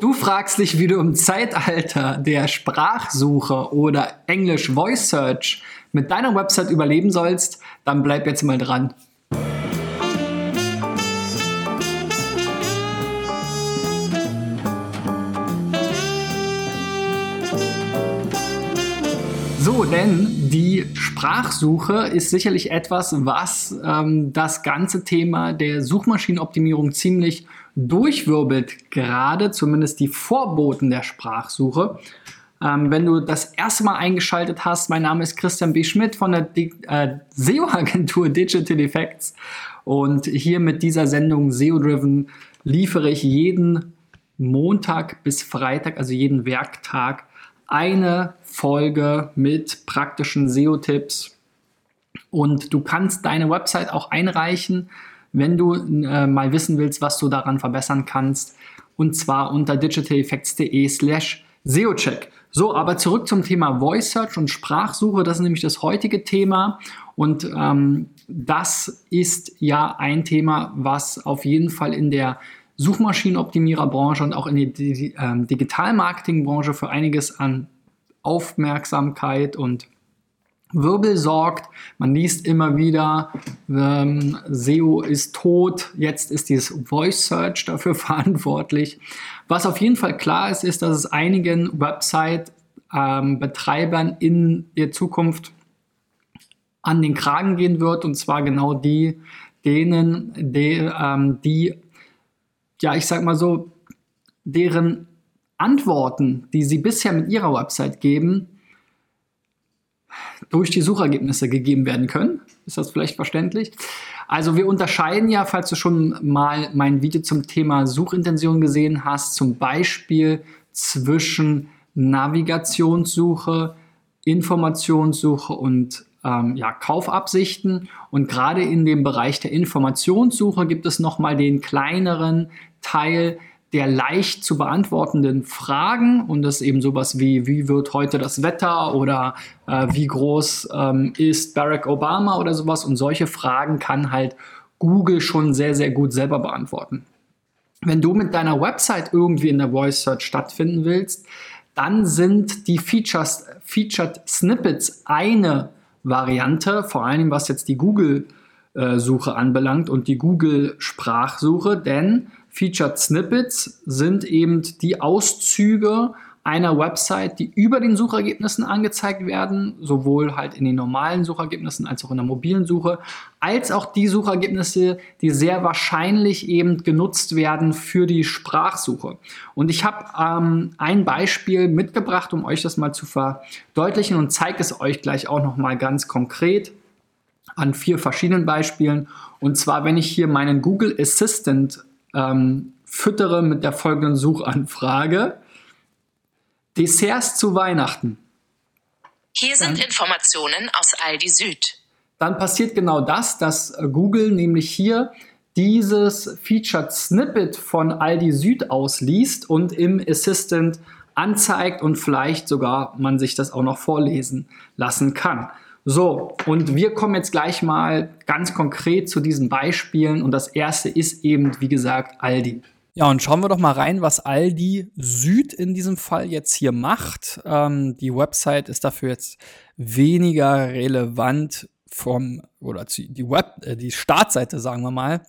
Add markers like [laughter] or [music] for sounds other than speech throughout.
Du fragst dich, wie du im Zeitalter der Sprachsuche oder Englisch Voice Search mit deiner Website überleben sollst, dann bleib jetzt mal dran. So, denn die Sprachsuche ist sicherlich etwas, was ähm, das ganze Thema der Suchmaschinenoptimierung ziemlich durchwirbelt, gerade zumindest die Vorboten der Sprachsuche. Ähm, wenn du das erste Mal eingeschaltet hast, mein Name ist Christian B. Schmidt von der äh, SEO-Agentur [laughs] Digital Effects und hier mit dieser Sendung SEO Driven liefere ich jeden Montag bis Freitag, also jeden Werktag, eine Folge mit praktischen SEO-Tipps. Und du kannst deine Website auch einreichen, wenn du äh, mal wissen willst, was du daran verbessern kannst. Und zwar unter digitaleffects.de slash SEO-Check. So, aber zurück zum Thema Voice Search und Sprachsuche. Das ist nämlich das heutige Thema. Und ähm, das ist ja ein Thema, was auf jeden Fall in der Suchmaschinenoptimiererbranche und auch in der Di äh, Digitalmarketingbranche für einiges an Aufmerksamkeit und Wirbel sorgt. Man liest immer wieder, ähm, SEO ist tot, jetzt ist dieses Voice Search dafür [laughs] verantwortlich. Was auf jeden Fall klar ist, ist, dass es einigen Website-Betreibern ähm, in der Zukunft an den Kragen gehen wird, und zwar genau die, denen, die, ähm, die ja, ich sag mal so, deren Antworten, die sie bisher mit ihrer Website geben, durch die Suchergebnisse gegeben werden können. Ist das vielleicht verständlich? Also wir unterscheiden ja, falls du schon mal mein Video zum Thema Suchintention gesehen hast, zum Beispiel zwischen Navigationssuche, Informationssuche und ähm, ja, Kaufabsichten. Und gerade in dem Bereich der Informationssuche gibt es nochmal den kleineren Teil der leicht zu beantwortenden Fragen und das eben sowas wie, wie wird heute das Wetter oder äh, wie groß ähm, ist Barack Obama oder sowas und solche Fragen kann halt Google schon sehr, sehr gut selber beantworten. Wenn du mit deiner Website irgendwie in der Voice Search stattfinden willst, dann sind die Features, Featured Snippets eine Variante, vor allem was jetzt die Google-Suche anbelangt und die Google-Sprachsuche, denn Featured Snippets sind eben die Auszüge einer Website, die über den Suchergebnissen angezeigt werden, sowohl halt in den normalen Suchergebnissen als auch in der mobilen Suche, als auch die Suchergebnisse, die sehr wahrscheinlich eben genutzt werden für die Sprachsuche. Und ich habe ähm, ein Beispiel mitgebracht, um euch das mal zu verdeutlichen und zeige es euch gleich auch noch mal ganz konkret an vier verschiedenen Beispielen. Und zwar, wenn ich hier meinen Google Assistant ähm, füttere mit der folgenden Suchanfrage. Desserts zu Weihnachten. Hier sind dann, Informationen aus Aldi Süd. Dann passiert genau das, dass äh, Google nämlich hier dieses Featured Snippet von Aldi Süd ausliest und im Assistant anzeigt und vielleicht sogar man sich das auch noch vorlesen lassen kann. So, und wir kommen jetzt gleich mal ganz konkret zu diesen Beispielen. Und das erste ist eben, wie gesagt, Aldi. Ja, und schauen wir doch mal rein, was Aldi Süd in diesem Fall jetzt hier macht. Ähm, die Website ist dafür jetzt weniger relevant vom, oder die Web, äh, die Startseite, sagen wir mal.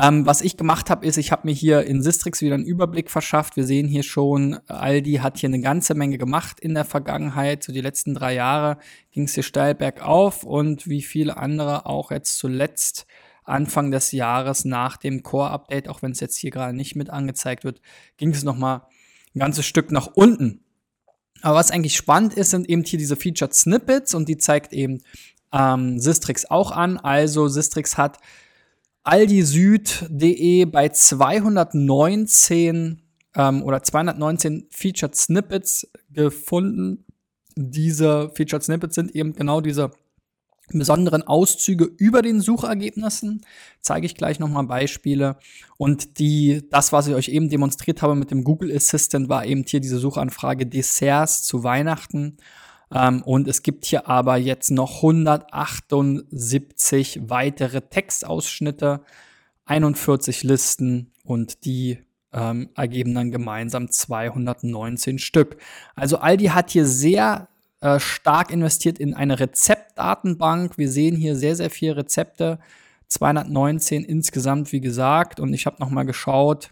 Ähm, was ich gemacht habe, ist, ich habe mir hier in Sistrix wieder einen Überblick verschafft. Wir sehen hier schon, Aldi hat hier eine ganze Menge gemacht in der Vergangenheit. So die letzten drei Jahre ging es hier steil bergauf und wie viele andere auch jetzt zuletzt Anfang des Jahres nach dem Core-Update, auch wenn es jetzt hier gerade nicht mit angezeigt wird, ging es nochmal ein ganzes Stück nach unten. Aber was eigentlich spannend ist, sind eben hier diese Featured Snippets und die zeigt eben ähm, Sistrix auch an. Also Sistrix hat aldisüd.de bei 219 ähm, oder 219 Featured Snippets gefunden. Diese Featured Snippets sind eben genau diese besonderen Auszüge über den Suchergebnissen. Zeige ich gleich nochmal Beispiele. Und die, das, was ich euch eben demonstriert habe mit dem Google Assistant, war eben hier diese Suchanfrage Desserts zu Weihnachten. Ähm, und es gibt hier aber jetzt noch 178 weitere Textausschnitte, 41 Listen und die ähm, ergeben dann gemeinsam 219 Stück. Also Aldi hat hier sehr äh, stark investiert in eine Rezeptdatenbank. Wir sehen hier sehr, sehr viele Rezepte. 219 insgesamt, wie gesagt. Und ich habe noch mal geschaut,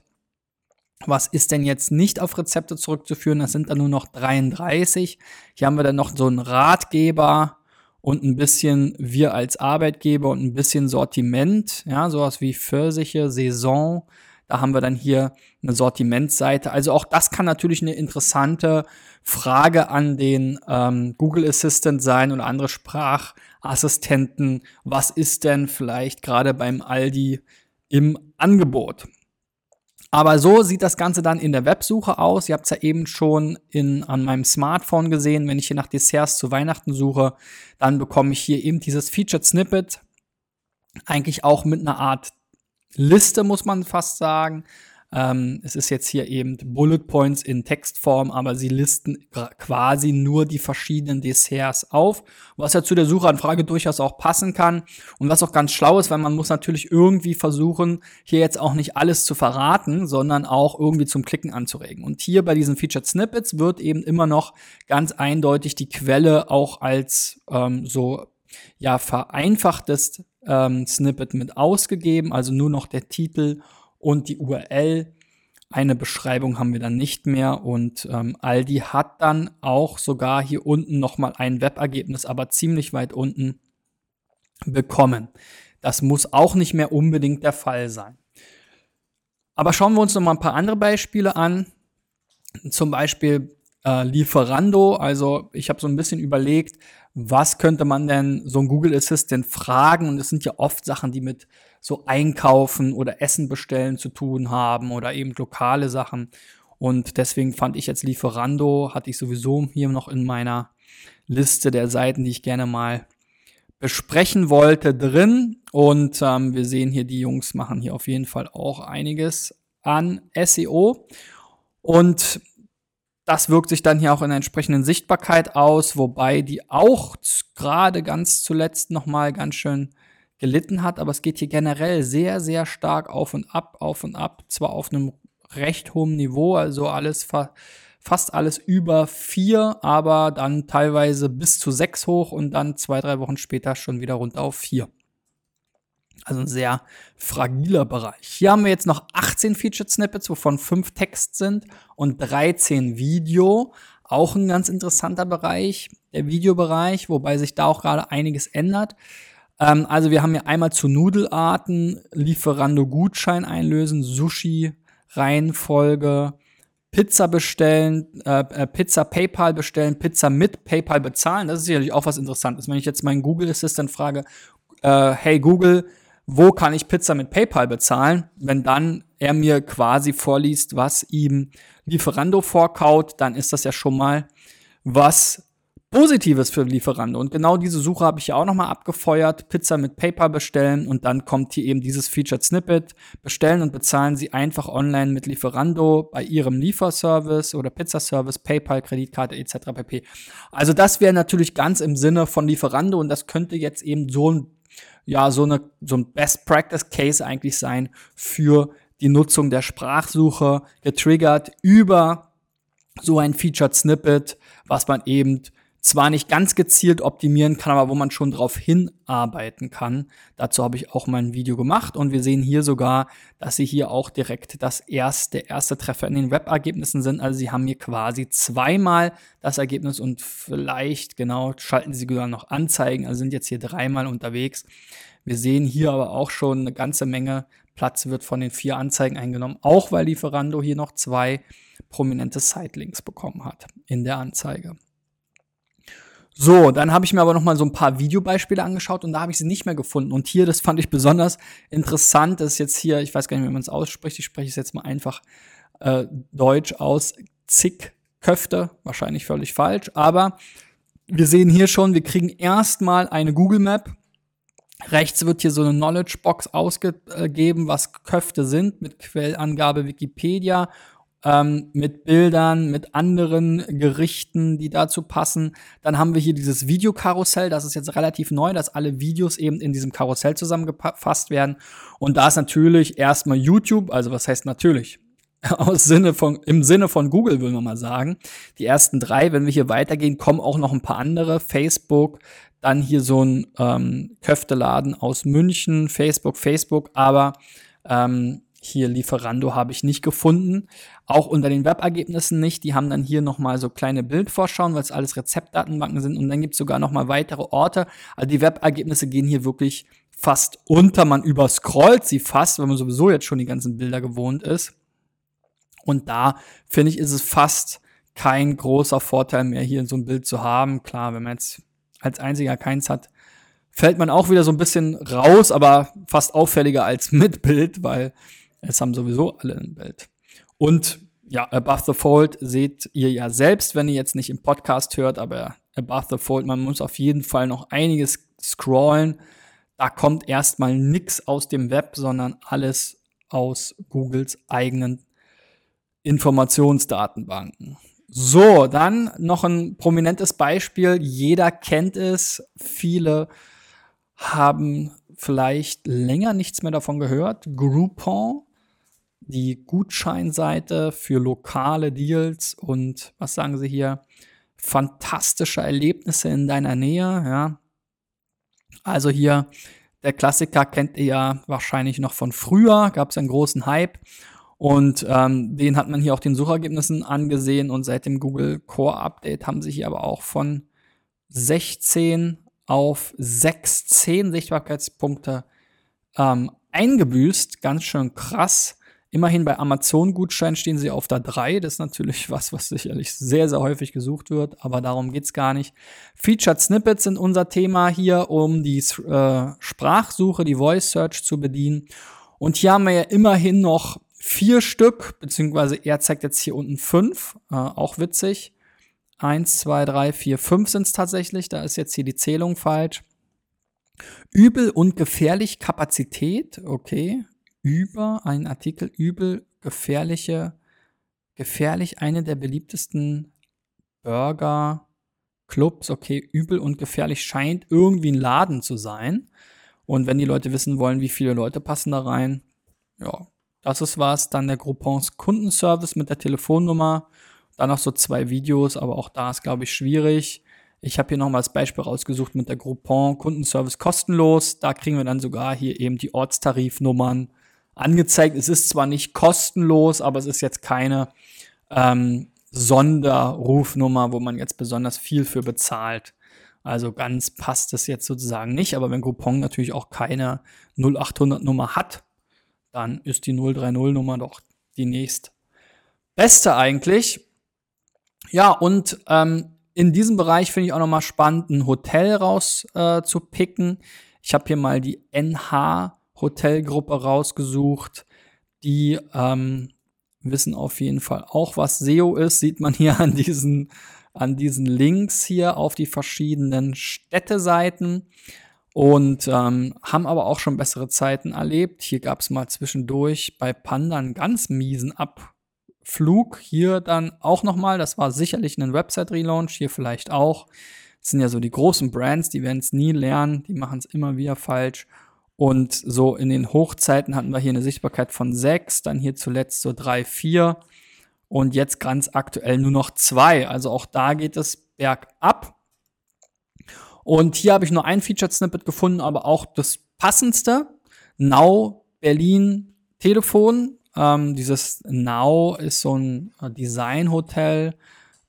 was ist denn jetzt nicht auf Rezepte zurückzuführen? Das sind dann nur noch 33. Hier haben wir dann noch so einen Ratgeber und ein bisschen wir als Arbeitgeber und ein bisschen Sortiment. Ja, sowas wie Pfirsiche, Saison. Da haben wir dann hier eine Sortimentsseite. Also auch das kann natürlich eine interessante Frage an den ähm, Google Assistant sein oder andere Sprachassistenten. Was ist denn vielleicht gerade beim Aldi im Angebot? Aber so sieht das Ganze dann in der Websuche aus. Ihr habt es ja eben schon in, an meinem Smartphone gesehen. Wenn ich hier nach Desserts zu Weihnachten suche, dann bekomme ich hier eben dieses Featured Snippet. Eigentlich auch mit einer Art Liste, muss man fast sagen. Ähm, es ist jetzt hier eben Bullet Points in Textform, aber sie listen quasi nur die verschiedenen Desserts auf, was ja zu der Suchanfrage durchaus auch passen kann und was auch ganz schlau ist, weil man muss natürlich irgendwie versuchen, hier jetzt auch nicht alles zu verraten, sondern auch irgendwie zum Klicken anzuregen. Und hier bei diesen Featured Snippets wird eben immer noch ganz eindeutig die Quelle auch als ähm, so ja vereinfachtes ähm, Snippet mit ausgegeben, also nur noch der Titel und die URL. Eine Beschreibung haben wir dann nicht mehr und ähm, Aldi hat dann auch sogar hier unten nochmal ein Webergebnis, aber ziemlich weit unten bekommen. Das muss auch nicht mehr unbedingt der Fall sein. Aber schauen wir uns noch mal ein paar andere Beispiele an. Zum Beispiel äh, Lieferando. Also ich habe so ein bisschen überlegt, was könnte man denn so ein Google Assistant fragen? Und es sind ja oft Sachen, die mit so Einkaufen oder Essen bestellen zu tun haben oder eben lokale Sachen. Und deswegen fand ich jetzt Lieferando, hatte ich sowieso hier noch in meiner Liste der Seiten, die ich gerne mal besprechen wollte, drin. Und ähm, wir sehen hier, die Jungs machen hier auf jeden Fall auch einiges an SEO. Und das wirkt sich dann hier auch in der entsprechenden Sichtbarkeit aus, wobei die auch gerade ganz zuletzt nochmal ganz schön gelitten hat, aber es geht hier generell sehr, sehr stark auf und ab, auf und ab, zwar auf einem recht hohen Niveau, also alles fa fast alles über vier, aber dann teilweise bis zu sechs hoch und dann zwei, drei Wochen später schon wieder runter auf vier. Also ein sehr fragiler Bereich. Hier haben wir jetzt noch 18 Featured Snippets, wovon fünf Text sind und 13 Video. Auch ein ganz interessanter Bereich, der Videobereich, wobei sich da auch gerade einiges ändert. Ähm, also wir haben hier einmal zu Nudelarten, Lieferando Gutschein einlösen, Sushi, Reihenfolge, Pizza bestellen, äh, äh, Pizza PayPal bestellen, Pizza mit PayPal bezahlen. Das ist sicherlich auch was Interessantes. Wenn ich jetzt meinen Google Assistant frage, äh, hey Google, wo kann ich Pizza mit PayPal bezahlen? Wenn dann er mir quasi vorliest, was ihm Lieferando vorkaut, dann ist das ja schon mal was Positives für Lieferando. Und genau diese Suche habe ich ja auch nochmal abgefeuert. Pizza mit PayPal bestellen und dann kommt hier eben dieses Featured Snippet. Bestellen und bezahlen Sie einfach online mit Lieferando bei Ihrem Lieferservice oder Pizzaservice, PayPal, Kreditkarte etc. pp. Also das wäre natürlich ganz im Sinne von Lieferando und das könnte jetzt eben so ein, ja, so eine, so ein Best Practice Case eigentlich sein für die Nutzung der Sprachsuche getriggert über so ein Featured Snippet, was man eben zwar nicht ganz gezielt optimieren kann, aber wo man schon drauf hinarbeiten kann. Dazu habe ich auch mal ein Video gemacht und wir sehen hier sogar, dass sie hier auch direkt das erste, der erste Treffer in den Web-Ergebnissen sind. Also sie haben hier quasi zweimal das Ergebnis und vielleicht, genau, schalten sie sogar noch Anzeigen, also sind jetzt hier dreimal unterwegs. Wir sehen hier aber auch schon eine ganze Menge Platz wird von den vier Anzeigen eingenommen, auch weil Lieferando hier noch zwei prominente Sitelinks bekommen hat in der Anzeige. So, dann habe ich mir aber noch mal so ein paar Videobeispiele angeschaut und da habe ich sie nicht mehr gefunden. Und hier, das fand ich besonders interessant, das ist jetzt hier, ich weiß gar nicht, wie man es ausspricht, ich spreche es jetzt mal einfach äh, deutsch aus, Zick Köfte, wahrscheinlich völlig falsch, aber wir sehen hier schon, wir kriegen erstmal eine Google Map. Rechts wird hier so eine Knowledge Box ausgegeben, was Köfte sind, mit Quellangabe Wikipedia ähm, mit Bildern, mit anderen Gerichten, die dazu passen. Dann haben wir hier dieses Videokarussell, das ist jetzt relativ neu, dass alle Videos eben in diesem Karussell zusammengefasst werden. Und da ist natürlich erstmal YouTube, also was heißt natürlich? [laughs] aus Sinne von, im Sinne von Google, will man mal sagen. Die ersten drei, wenn wir hier weitergehen, kommen auch noch ein paar andere. Facebook, dann hier so ein ähm, Köfteladen aus München, Facebook, Facebook, aber ähm, hier Lieferando habe ich nicht gefunden. Auch unter den Webergebnissen nicht. Die haben dann hier nochmal so kleine Bildvorschauen, weil es alles Rezeptdatenbanken sind. Und dann gibt es sogar nochmal weitere Orte. Also die Webergebnisse gehen hier wirklich fast unter. Man überscrollt sie fast, wenn man sowieso jetzt schon die ganzen Bilder gewohnt ist. Und da finde ich, ist es fast kein großer Vorteil mehr, hier so ein Bild zu haben. Klar, wenn man jetzt als einziger keins hat, fällt man auch wieder so ein bisschen raus, aber fast auffälliger als [laughs] mit Bild, weil es haben sowieso alle ein Bild. Und ja, Above the Fold seht ihr ja selbst, wenn ihr jetzt nicht im Podcast hört, aber Above the Fold, man muss auf jeden Fall noch einiges scrollen. Da kommt erstmal nichts aus dem Web, sondern alles aus Googles eigenen Informationsdatenbanken. So, dann noch ein prominentes Beispiel. Jeder kennt es. Viele haben vielleicht länger nichts mehr davon gehört. Groupon, die Gutscheinseite für lokale Deals und was sagen sie hier? Fantastische Erlebnisse in deiner Nähe, ja. Also hier der Klassiker kennt ihr ja wahrscheinlich noch von früher, gab es einen großen Hype. Und ähm, den hat man hier auch den Suchergebnissen angesehen und seit dem Google Core Update haben sich hier aber auch von 16 auf 16 Sichtbarkeitspunkte ähm, eingebüßt. Ganz schön krass. Immerhin bei Amazon-Gutschein stehen sie auf der 3. Das ist natürlich [laughs] was, was sicherlich sehr, sehr häufig gesucht wird, aber darum geht's gar nicht. Featured Snippets sind unser Thema hier, um die äh, Sprachsuche, die Voice Search zu bedienen. Und hier haben wir ja immerhin noch vier Stück, beziehungsweise er zeigt jetzt hier unten fünf, äh, auch witzig. Eins, zwei, drei, vier, fünf sind es tatsächlich. Da ist jetzt hier die Zählung falsch. Übel und gefährlich Kapazität, okay. Über einen Artikel übel, gefährliche, gefährlich, eine der beliebtesten Burger Clubs, okay, übel und gefährlich scheint irgendwie ein Laden zu sein. Und wenn die Leute wissen wollen, wie viele Leute passen da rein, ja, das ist was. Dann der Groupons Kundenservice mit der Telefonnummer. Dann noch so zwei Videos, aber auch da ist, glaube ich, schwierig. Ich habe hier nochmal als Beispiel rausgesucht mit der Groupon Kundenservice kostenlos. Da kriegen wir dann sogar hier eben die Ortstarifnummern angezeigt. Es ist zwar nicht kostenlos, aber es ist jetzt keine ähm, Sonderrufnummer, wo man jetzt besonders viel für bezahlt. Also ganz passt es jetzt sozusagen nicht. Aber wenn Groupon natürlich auch keine 0800 Nummer hat, dann ist die 030-Nummer doch die nächst beste eigentlich. Ja, und ähm, in diesem Bereich finde ich auch nochmal spannend, ein Hotel raus äh, zu picken. Ich habe hier mal die NH Hotelgruppe rausgesucht. Die ähm, wissen auf jeden Fall auch, was SEO ist. Sieht man hier an diesen, an diesen Links hier auf die verschiedenen Städteseiten und ähm, haben aber auch schon bessere Zeiten erlebt. Hier gab es mal zwischendurch bei Panda einen ganz miesen Abflug. Hier dann auch nochmal, das war sicherlich ein Website-Relaunch, hier vielleicht auch. Das sind ja so die großen Brands, die werden es nie lernen, die machen es immer wieder falsch. Und so in den Hochzeiten hatten wir hier eine Sichtbarkeit von 6, dann hier zuletzt so 3, 4 und jetzt ganz aktuell nur noch 2. Also auch da geht es bergab. Und hier habe ich nur ein Featured Snippet gefunden, aber auch das passendste. Now Berlin Telefon. Ähm, dieses Now ist so ein äh, Designhotel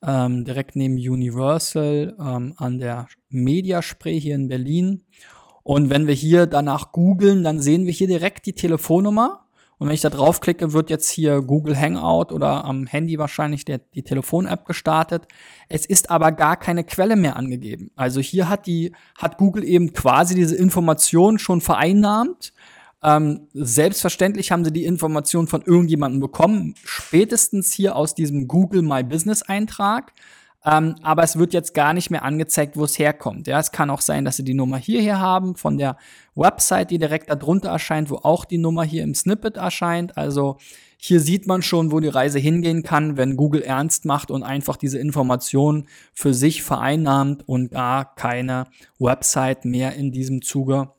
ähm, direkt neben Universal ähm, an der Mediaspray hier in Berlin. Und wenn wir hier danach googeln, dann sehen wir hier direkt die Telefonnummer und wenn ich da draufklicke, wird jetzt hier Google Hangout oder am Handy wahrscheinlich der, die Telefon-App gestartet. Es ist aber gar keine Quelle mehr angegeben. Also hier hat die, hat Google eben quasi diese Information schon vereinnahmt. Ähm, selbstverständlich haben sie die Information von irgendjemandem bekommen, spätestens hier aus diesem Google My Business Eintrag. Ähm, aber es wird jetzt gar nicht mehr angezeigt, wo es herkommt. Ja, es kann auch sein, dass sie die Nummer hierher haben von der Website, die direkt darunter erscheint, wo auch die Nummer hier im Snippet erscheint. Also hier sieht man schon, wo die Reise hingehen kann, wenn Google ernst macht und einfach diese Informationen für sich vereinnahmt und gar keine Website mehr in diesem Zuge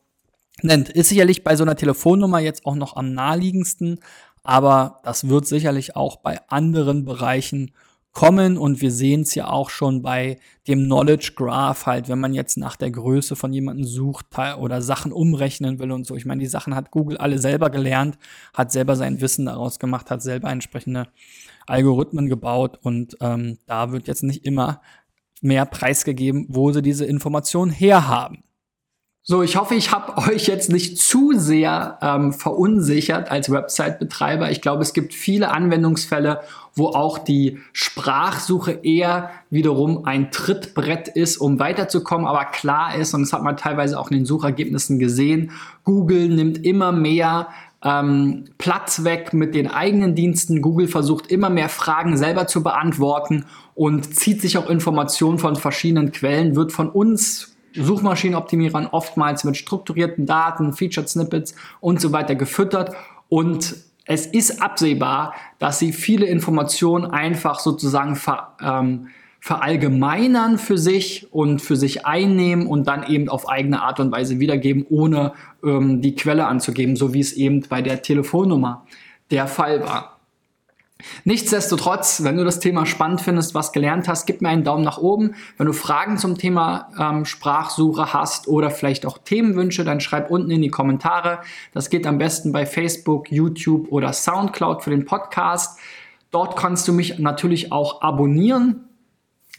nennt. Ist sicherlich bei so einer Telefonnummer jetzt auch noch am naheliegendsten, Aber das wird sicherlich auch bei anderen Bereichen kommen und wir sehen es ja auch schon bei dem Knowledge Graph halt, wenn man jetzt nach der Größe von jemandem sucht oder Sachen umrechnen will und so. Ich meine, die Sachen hat Google alle selber gelernt, hat selber sein Wissen daraus gemacht, hat selber entsprechende Algorithmen gebaut und ähm, da wird jetzt nicht immer mehr preisgegeben, wo sie diese Informationen herhaben. So, ich hoffe, ich habe [laughs] euch jetzt nicht zu sehr ähm, verunsichert als Website-Betreiber. Ich glaube, es gibt viele Anwendungsfälle, wo auch die Sprachsuche eher wiederum ein Trittbrett ist, um weiterzukommen, aber klar ist, und das hat man teilweise auch in den Suchergebnissen gesehen, Google nimmt immer mehr ähm, Platz weg mit den eigenen Diensten. Google versucht immer mehr Fragen selber zu beantworten und zieht sich auch Informationen von verschiedenen Quellen, wird von uns Suchmaschinenoptimierern oftmals mit strukturierten Daten, Featured Snippets und so weiter gefüttert und es ist absehbar, dass sie viele Informationen einfach sozusagen ver, ähm, verallgemeinern für sich und für sich einnehmen und dann eben auf eigene Art und Weise wiedergeben, ohne ähm, die Quelle anzugeben, so wie es eben bei der Telefonnummer der Fall war. Nichtsdestotrotz, wenn du das Thema spannend findest, was gelernt hast, gib mir einen Daumen nach oben. Wenn du Fragen zum Thema ähm, Sprachsuche hast oder vielleicht auch Themenwünsche, dann schreib unten in die Kommentare. Das geht am besten bei Facebook, YouTube oder SoundCloud für den Podcast. Dort kannst du mich natürlich auch abonnieren.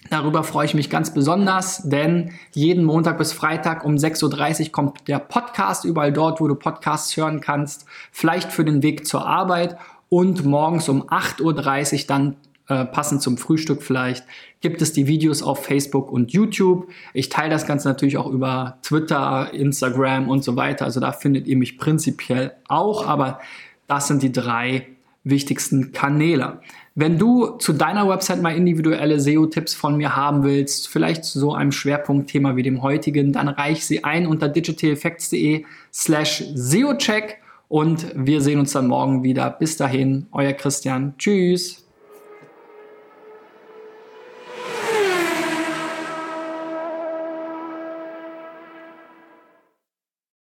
Darüber freue ich mich ganz besonders, denn jeden Montag bis Freitag um 6.30 Uhr kommt der Podcast überall dort, wo du Podcasts hören kannst, vielleicht für den Weg zur Arbeit und morgens um 8.30 Uhr dann äh, passend zum Frühstück vielleicht, gibt es die Videos auf Facebook und YouTube. Ich teile das Ganze natürlich auch über Twitter, Instagram und so weiter. Also da findet ihr mich prinzipiell auch, aber das sind die drei wichtigsten Kanäle. Wenn du zu deiner Website mal individuelle SEO-Tipps von mir haben willst, vielleicht zu so einem Schwerpunktthema wie dem heutigen, dann reich sie ein unter digitaleffects.de slash SEO-Check und wir sehen uns dann morgen wieder. Bis dahin, euer Christian. Tschüss.